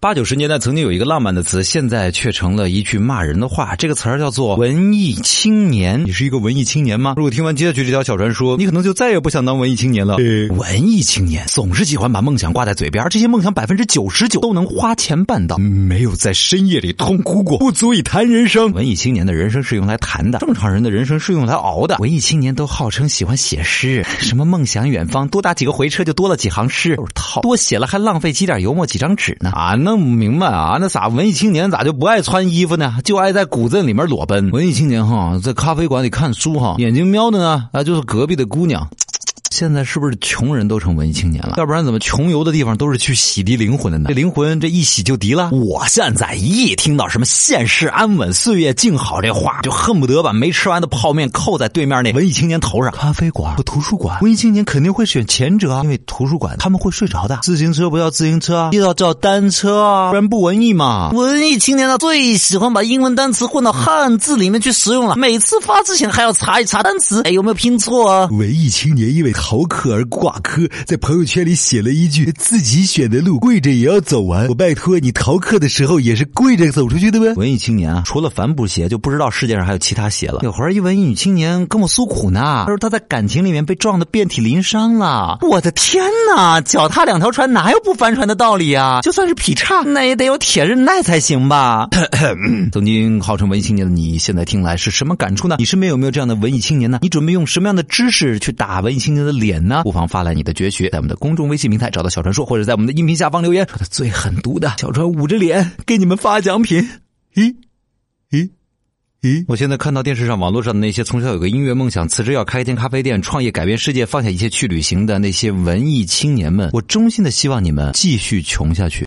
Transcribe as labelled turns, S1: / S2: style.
S1: 八九十年代曾经有一个浪漫的词，现在却成了一句骂人的话。这个词儿叫做“文艺青年”。你是一个文艺青年吗？如果听完接下去这条小传说，你可能就再也不想当文艺青年了。文艺青年总是喜欢把梦想挂在嘴边，这些梦想百分之九十九都能花钱办到。没有在深夜里痛哭过，不足以谈人生。文艺青年的人生是用来谈的，正常人的人生是用来熬的。文艺青年都号称喜欢写诗，什么梦想远方，多打几个回车就多了几行诗，都是套。多写了还浪费几点油墨几张纸呢？啊！弄不明白啊！那啥文艺青年咋就不爱穿衣服呢？就爱在古镇里面裸奔。文艺青年哈，在咖啡馆里看书哈，眼睛瞄的呢那，就是隔壁的姑娘。现在是不是穷人都成文艺青年了？要不然怎么穷游的地方都是去洗涤灵魂的呢？这灵魂这一洗就涤了。我现在一听到什么现世安稳、岁月静好这话，就恨不得把没吃完的泡面扣在对面那文艺青年头上。咖啡馆和图书馆，文艺青年肯定会选前者，因为图书馆他们会睡着的。自行车不要自行车，要叫单车啊，不然不文艺嘛。文艺青年呢最喜欢把英文单词混到汉字里面去使用了，每次发之前还要查一查单词，哎有没有拼错啊？文艺青年因为。逃课而挂科，在朋友圈里写了一句：“自己选的路，跪着也要走完。”我拜托你，逃课的时候也是跪着走出去的呗？文艺青年啊，除了帆布鞋，就不知道世界上还有其他鞋了。有会儿一文艺女青年跟我诉苦呢，她说她在感情里面被撞得遍体鳞伤了。我的天哪，脚踏两条船，哪有不翻船的道理啊？就算是劈叉，那也得有铁韧带才行吧？曾经号称文艺青年的你，现在听来是什么感触呢？你身边有没有这样的文艺青年呢？你准备用什么样的知识去打文艺青年？的脸呢？不妨发来你的绝学，在我们的公众微信平台找到小传说，或者在我们的音频下方留言，说的最狠毒的，小传捂着脸给你们发奖品。咦咦咦！我现在看到电视上、网络上的那些从小有个音乐梦想、辞职要开一间咖啡店、创业改变世界、放下一切去旅行的那些文艺青年们，我衷心的希望你们继续穷下去。